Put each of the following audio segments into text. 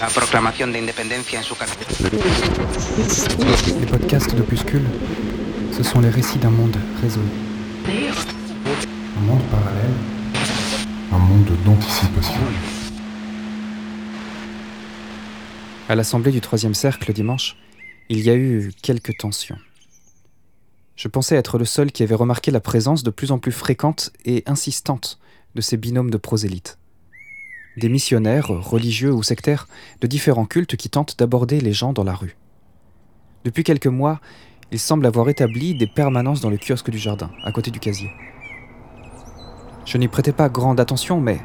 La proclamación de independencia en su. Les podcasts d'Opuscule, ce sont les récits d'un monde résolu. Un monde parallèle, un monde d'anticipation. À l'assemblée du troisième cercle dimanche, il y a eu quelques tensions. Je pensais être le seul qui avait remarqué la présence de plus en plus fréquente et insistante de ces binômes de prosélytes. Des missionnaires, religieux ou sectaires, de différents cultes qui tentent d'aborder les gens dans la rue. Depuis quelques mois, ils semblent avoir établi des permanences dans le kiosque du jardin, à côté du casier. Je n'y prêtais pas grande attention, mais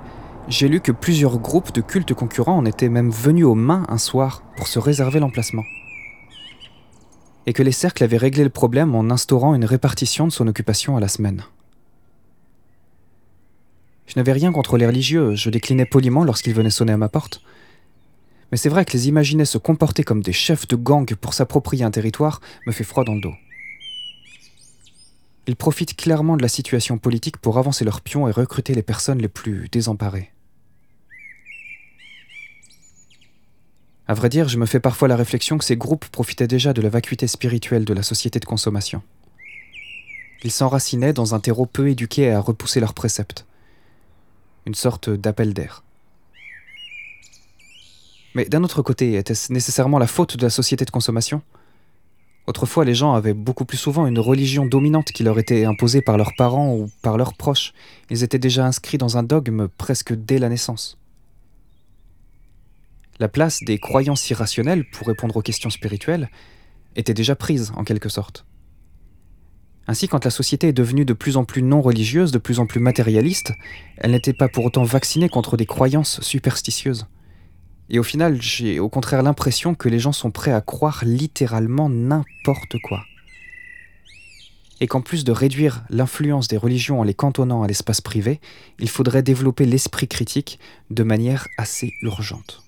j'ai lu que plusieurs groupes de cultes concurrents en étaient même venus aux mains un soir pour se réserver l'emplacement. Et que les cercles avaient réglé le problème en instaurant une répartition de son occupation à la semaine. Je n'avais rien contre les religieux, je déclinais poliment lorsqu'ils venaient sonner à ma porte. Mais c'est vrai que les imaginer se comporter comme des chefs de gang pour s'approprier un territoire me fait froid dans le dos. Ils profitent clairement de la situation politique pour avancer leurs pions et recruter les personnes les plus désemparées. À vrai dire, je me fais parfois la réflexion que ces groupes profitaient déjà de la vacuité spirituelle de la société de consommation. Ils s'enracinaient dans un terreau peu éduqué à repousser leurs préceptes. Une sorte d'appel d'air. Mais d'un autre côté, était-ce nécessairement la faute de la société de consommation? Autrefois, les gens avaient beaucoup plus souvent une religion dominante qui leur était imposée par leurs parents ou par leurs proches. Ils étaient déjà inscrits dans un dogme presque dès la naissance. La place des croyances irrationnelles pour répondre aux questions spirituelles était déjà prise en quelque sorte. Ainsi, quand la société est devenue de plus en plus non religieuse, de plus en plus matérialiste, elle n'était pas pour autant vaccinée contre des croyances superstitieuses. Et au final, j'ai au contraire l'impression que les gens sont prêts à croire littéralement n'importe quoi. Et qu'en plus de réduire l'influence des religions en les cantonnant à l'espace privé, il faudrait développer l'esprit critique de manière assez urgente.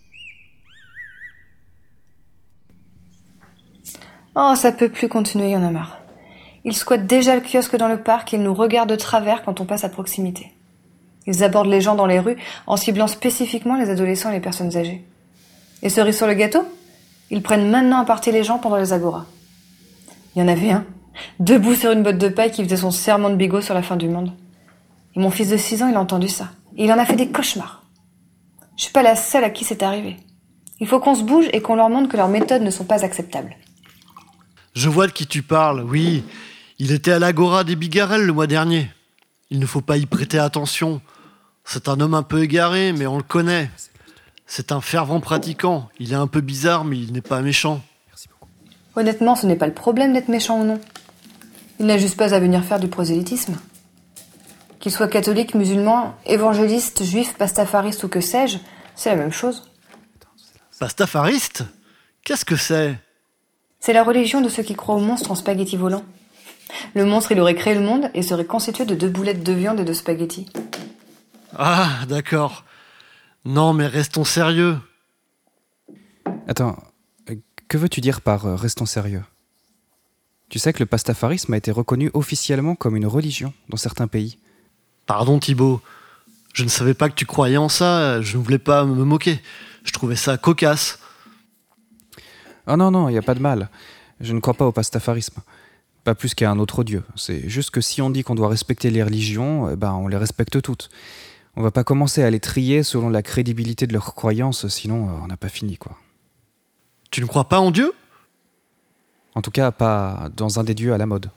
Oh, ça peut plus continuer, y en a marre. Ils squattent déjà le kiosque dans le parc et ils nous regardent de travers quand on passe à proximité. Ils abordent les gens dans les rues en ciblant spécifiquement les adolescents et les personnes âgées. Et cerise sur le gâteau, ils prennent maintenant à partir les gens pendant les agoras. Il y en avait un, debout sur une botte de paille qui faisait son serment de bigot sur la fin du monde. Et mon fils de 6 ans, il a entendu ça. Et il en a fait des cauchemars. Je suis pas la seule à qui c'est arrivé. Il faut qu'on se bouge et qu'on leur montre que leurs méthodes ne sont pas acceptables. Je vois de qui tu parles, oui. Il était à l'Agora des Bigarelles le mois dernier. Il ne faut pas y prêter attention. C'est un homme un peu égaré, mais on le connaît. C'est un fervent pratiquant. Il est un peu bizarre, mais il n'est pas méchant. Honnêtement, ce n'est pas le problème d'être méchant ou non. Il n'a juste pas à venir faire du prosélytisme. Qu'il soit catholique, musulman, évangéliste, juif, pastafariste ou que sais-je, c'est la même chose. Pastafariste? Qu'est-ce que c'est? C'est la religion de ceux qui croient au monstre en spaghetti volant. Le monstre, il aurait créé le monde et serait constitué de deux boulettes de viande et de spaghettis. Ah, d'accord. Non, mais restons sérieux. Attends, euh, que veux-tu dire par euh, restons sérieux? Tu sais que le pastafarisme a été reconnu officiellement comme une religion dans certains pays. Pardon Thibaut, je ne savais pas que tu croyais en ça, je ne voulais pas me moquer. Je trouvais ça cocasse. Oh non, non, il n'y a pas de mal. Je ne crois pas au pastafarisme. Pas plus qu'à un autre dieu. C'est juste que si on dit qu'on doit respecter les religions, eh ben on les respecte toutes. On va pas commencer à les trier selon la crédibilité de leurs croyances, sinon euh, on n'a pas fini, quoi. Tu ne crois pas en Dieu? En tout cas, pas dans un des dieux à la mode.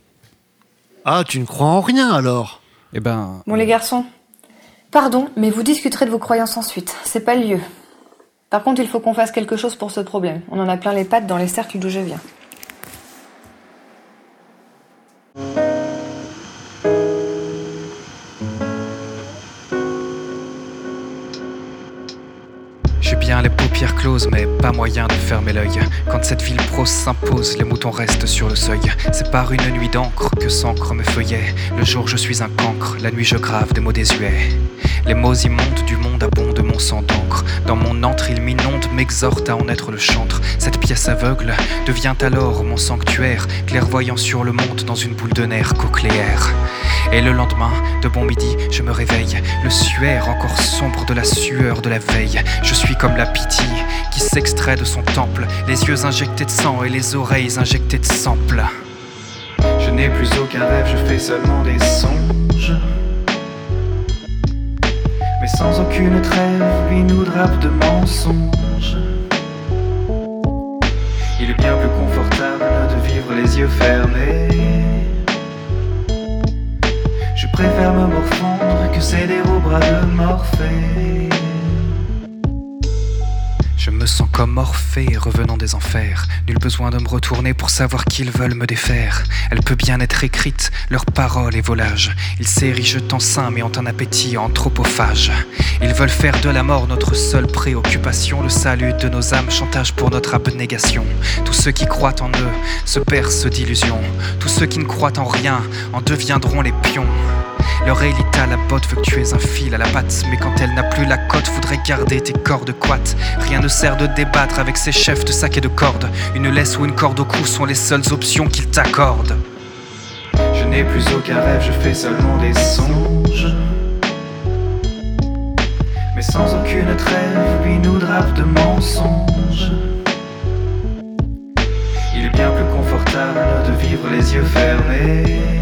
Ah, tu ne crois en rien alors? Eh ben, Bon les garçons, pardon, mais vous discuterez de vos croyances ensuite. C'est pas le lieu. Par contre, il faut qu'on fasse quelque chose pour ce problème. On en a plein les pattes dans les cercles d'où je viens. Mais pas moyen de fermer l'œil. Quand cette ville prose s'impose, les moutons restent sur le seuil. C'est par une nuit d'encre que s'ancrent mes feuillets. Le jour, je suis un cancre, la nuit, je grave des mots désuets. Les mots immondes du monde nauséabonde mon sang d'encre. Dans mon antre, il m'inonde, m'exhorte à en être le chantre. Cette pièce aveugle devient alors mon sanctuaire, clairvoyant sur le monde dans une boule de nerfs cochléaire. Et le lendemain, de bon midi, je me réveille, le suaire encore sombre de la sueur de la veille. Je suis comme la pitié qui s'extrait de son temple, les yeux injectés de sang et les oreilles injectées de sample. Je n'ai plus aucun rêve, je fais seulement des songes. Sans aucune trêve, lui nous drape de mensonges. Il est bien plus confortable de vivre les yeux fermés. Je préfère me morfondre que céder au bras de Morphée. Je me sens comme Orphée revenant des enfers. Nul besoin de me retourner pour savoir qu'ils veulent me défaire. Elle peut bien être écrite, leur parole est volage. Ils s'érigent en saints mais ont un appétit anthropophage. Ils veulent faire de la mort notre seule préoccupation, le salut de nos âmes, chantage pour notre abnégation. Tous ceux qui croient en eux se percent d'illusions. Tous ceux qui ne croient en rien en deviendront les pions. Élite à la botte veut que tu aies un fil à la patte, mais quand elle n'a plus la cote, voudrait garder tes cordes quates. Rien ne sert de débattre avec ces chefs de sac et de cordes. Une laisse ou une corde au cou sont les seules options qu'ils t'accordent. Je n'ai plus aucun rêve, je fais seulement des songes. Mais sans aucune trêve, lui nous drape de mensonges. Il est bien plus confortable de vivre les yeux fermés.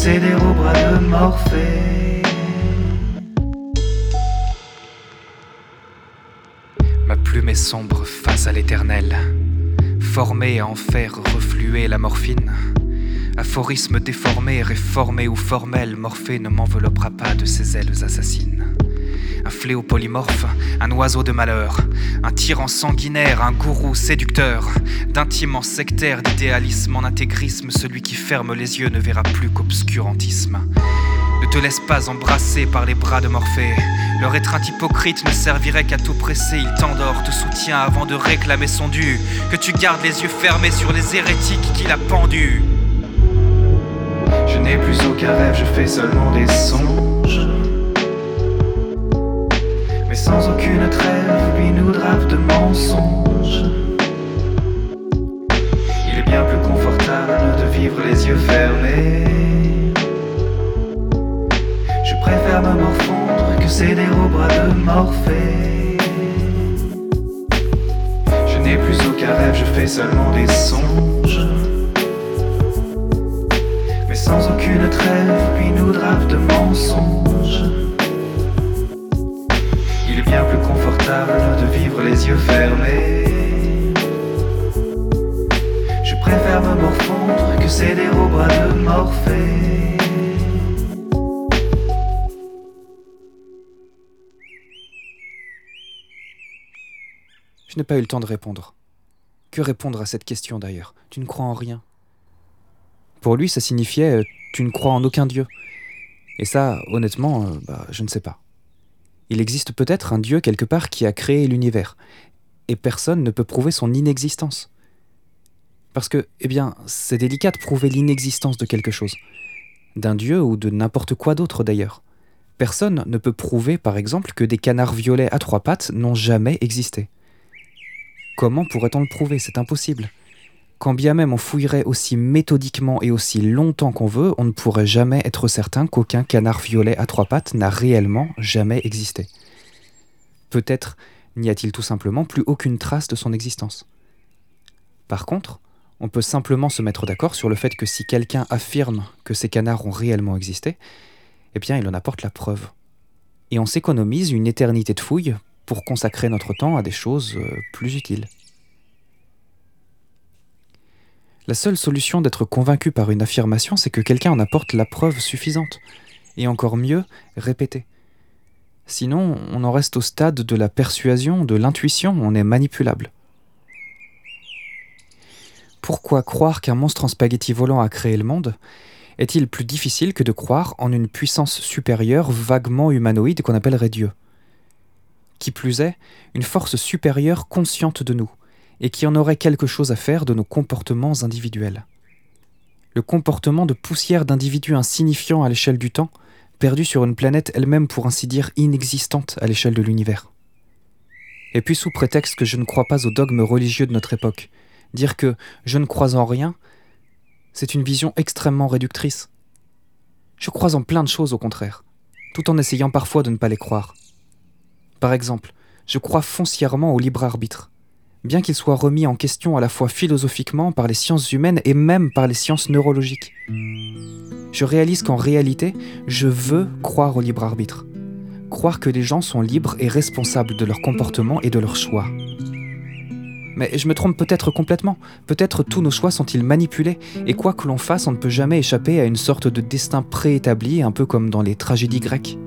Morfondre que céder au bras de Morphée. Ma plume est sombre face à l'éternel, formée à en faire refluer la morphine. Aphorisme déformé, réformé ou formel, Morphée ne m'enveloppera pas de ses ailes assassines. Un fléau polymorphe, un oiseau de malheur, un tyran sanguinaire, un gourou séducteur, d'intime en sectaire, d'idéalisme en intégrisme, celui qui ferme les yeux ne verra plus qu'obscurantisme. Ne te laisse pas embrasser par les bras de Morphée. Leur étreinte hypocrite ne servirait qu'à tout presser. Il t'endort, te soutient avant de réclamer son dû. Que tu gardes les yeux fermés sur les hérétiques qu'il a pendus. Je n'ai plus aucun rêve, je fais seulement des songes. Sans aucune trêve, lui nous drape de mensonges. Il est bien plus confortable de vivre les yeux fermés. Je préfère me morfondre que céder au bras de Morphée. Je n'ai plus aucun rêve, je fais seulement des songes. Mais sans aucune trêve, lui nous drape de mensonges. Plus confortable de vivre les yeux fermés. Je préfère me morfondre que. Je n'ai pas eu le temps de répondre. Que répondre à cette question d'ailleurs? Tu ne crois en rien Pour lui, ça signifiait euh, Tu ne crois en aucun Dieu. Et ça, honnêtement, euh, bah, je ne sais pas. Il existe peut-être un Dieu quelque part qui a créé l'univers, et personne ne peut prouver son inexistence. Parce que, eh bien, c'est délicat de prouver l'inexistence de quelque chose. D'un Dieu ou de n'importe quoi d'autre d'ailleurs. Personne ne peut prouver, par exemple, que des canards violets à trois pattes n'ont jamais existé. Comment pourrait-on le prouver? C'est impossible. Quand bien même on fouillerait aussi méthodiquement et aussi longtemps qu'on veut, on ne pourrait jamais être certain qu'aucun canard violet à trois pattes n'a réellement jamais existé. Peut-être n'y a-t-il tout simplement plus aucune trace de son existence. Par contre, on peut simplement se mettre d'accord sur le fait que si quelqu'un affirme que ces canards ont réellement existé, eh bien il en apporte la preuve. Et on s'économise une éternité de fouilles pour consacrer notre temps à des choses euh, plus utiles. La seule solution d'être convaincu par une affirmation, c'est que quelqu'un en apporte la preuve suffisante, et encore mieux, répétée. Sinon, on en reste au stade de la persuasion, de l'intuition, on est manipulable. Pourquoi croire qu'un monstre en spaghetti volant a créé le monde? Est-il plus difficile que de croire en une puissance supérieure vaguement humanoïde qu'on appellerait Dieu? Qui plus est, une force supérieure consciente de nous, et qui en aurait quelque chose à faire de nos comportements individuels. Le comportement de poussière d'individus insignifiants à l'échelle du temps perdu sur une planète elle-même pour ainsi dire inexistante à l'échelle de l'univers. Et puis sous prétexte que je ne crois pas aux dogmes religieux de notre époque, dire que je ne crois en rien, c'est une vision extrêmement réductrice. Je crois en plein de choses au contraire, tout en essayant parfois de ne pas les croire. Par exemple, je crois foncièrement au libre arbitre, bien qu'il soit remis en question à la fois philosophiquement par les sciences humaines et même par les sciences neurologiques. Je réalise qu'en réalité, je veux croire au libre arbitre, croire que les gens sont libres et responsables de leur comportement et de leurs choix. Mais je me trompe peut-être complètement. Peut-être tous nos choix sont-ils manipulés, et quoi que l'on fasse, on ne peut jamais échapper à une sorte de destin préétabli, un peu comme dans les tragédies grecques.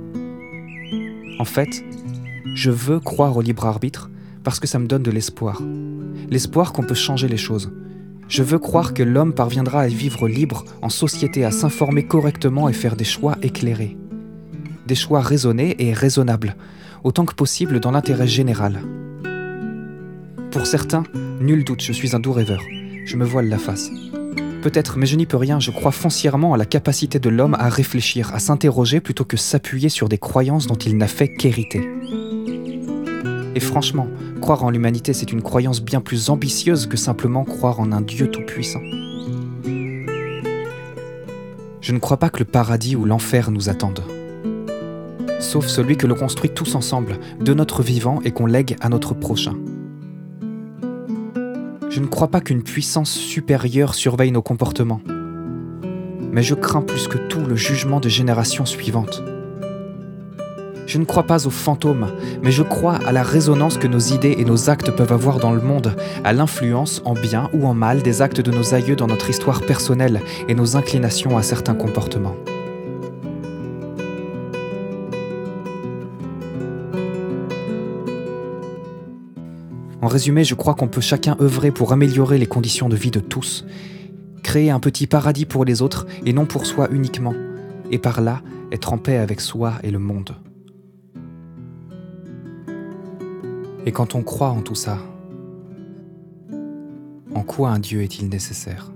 En fait, je veux croire au libre arbitre parce que ça me donne de l'espoir. L'espoir qu'on peut changer les choses. Je veux croire que l'homme parviendra à vivre libre en société, à s'informer correctement et faire des choix éclairés. Des choix raisonnés et raisonnables, autant que possible dans l'intérêt général. Pour certains, nul doute, je suis un doux rêveur. Je me voile la face. Peut-être, mais je n'y peux rien, je crois foncièrement à la capacité de l'homme à réfléchir, à s'interroger plutôt que s'appuyer sur des croyances dont il n'a fait qu'hériter. Et franchement, croire en l'humanité, c'est une croyance bien plus ambitieuse que simplement croire en un Dieu tout-puissant. Je ne crois pas que le paradis ou l'enfer nous attendent. Sauf celui que l'on construit tous ensemble, de notre vivant et qu'on lègue à notre prochain. Je ne crois pas qu'une puissance supérieure surveille nos comportements. Mais je crains plus que tout le jugement des générations suivantes. Je ne crois pas aux fantômes, mais je crois à la résonance que nos idées et nos actes peuvent avoir dans le monde, à l'influence, en bien ou en mal, des actes de nos aïeux dans notre histoire personnelle et nos inclinations à certains comportements. En résumé, je crois qu'on peut chacun œuvrer pour améliorer les conditions de vie de tous, créer un petit paradis pour les autres et non pour soi uniquement, et par là être en paix avec soi et le monde. Et quand on croit en tout ça, en quoi un Dieu est-il nécessaire?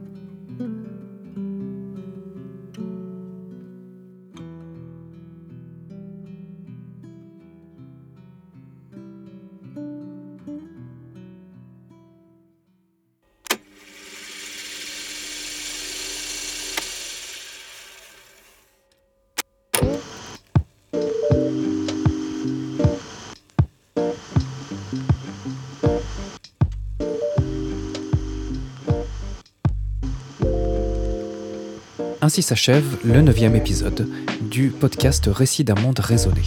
Ainsi s'achève le neuvième épisode du podcast Récit d'un monde raisonné.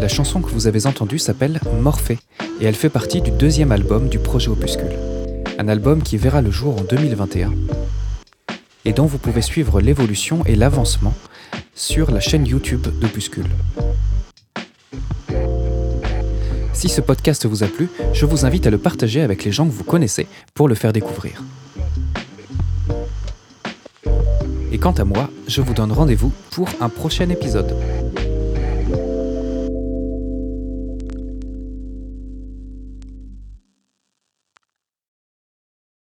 La chanson que vous avez entendue s'appelle Morphée et elle fait partie du deuxième album du projet Opuscule. Un album qui verra le jour en 2021 et dont vous pouvez suivre l'évolution et l'avancement sur la chaîne YouTube d'Opuscule. Si ce podcast vous a plu, je vous invite à le partager avec les gens que vous connaissez pour le faire découvrir. Et quant à moi, je vous donne rendez-vous pour un prochain épisode.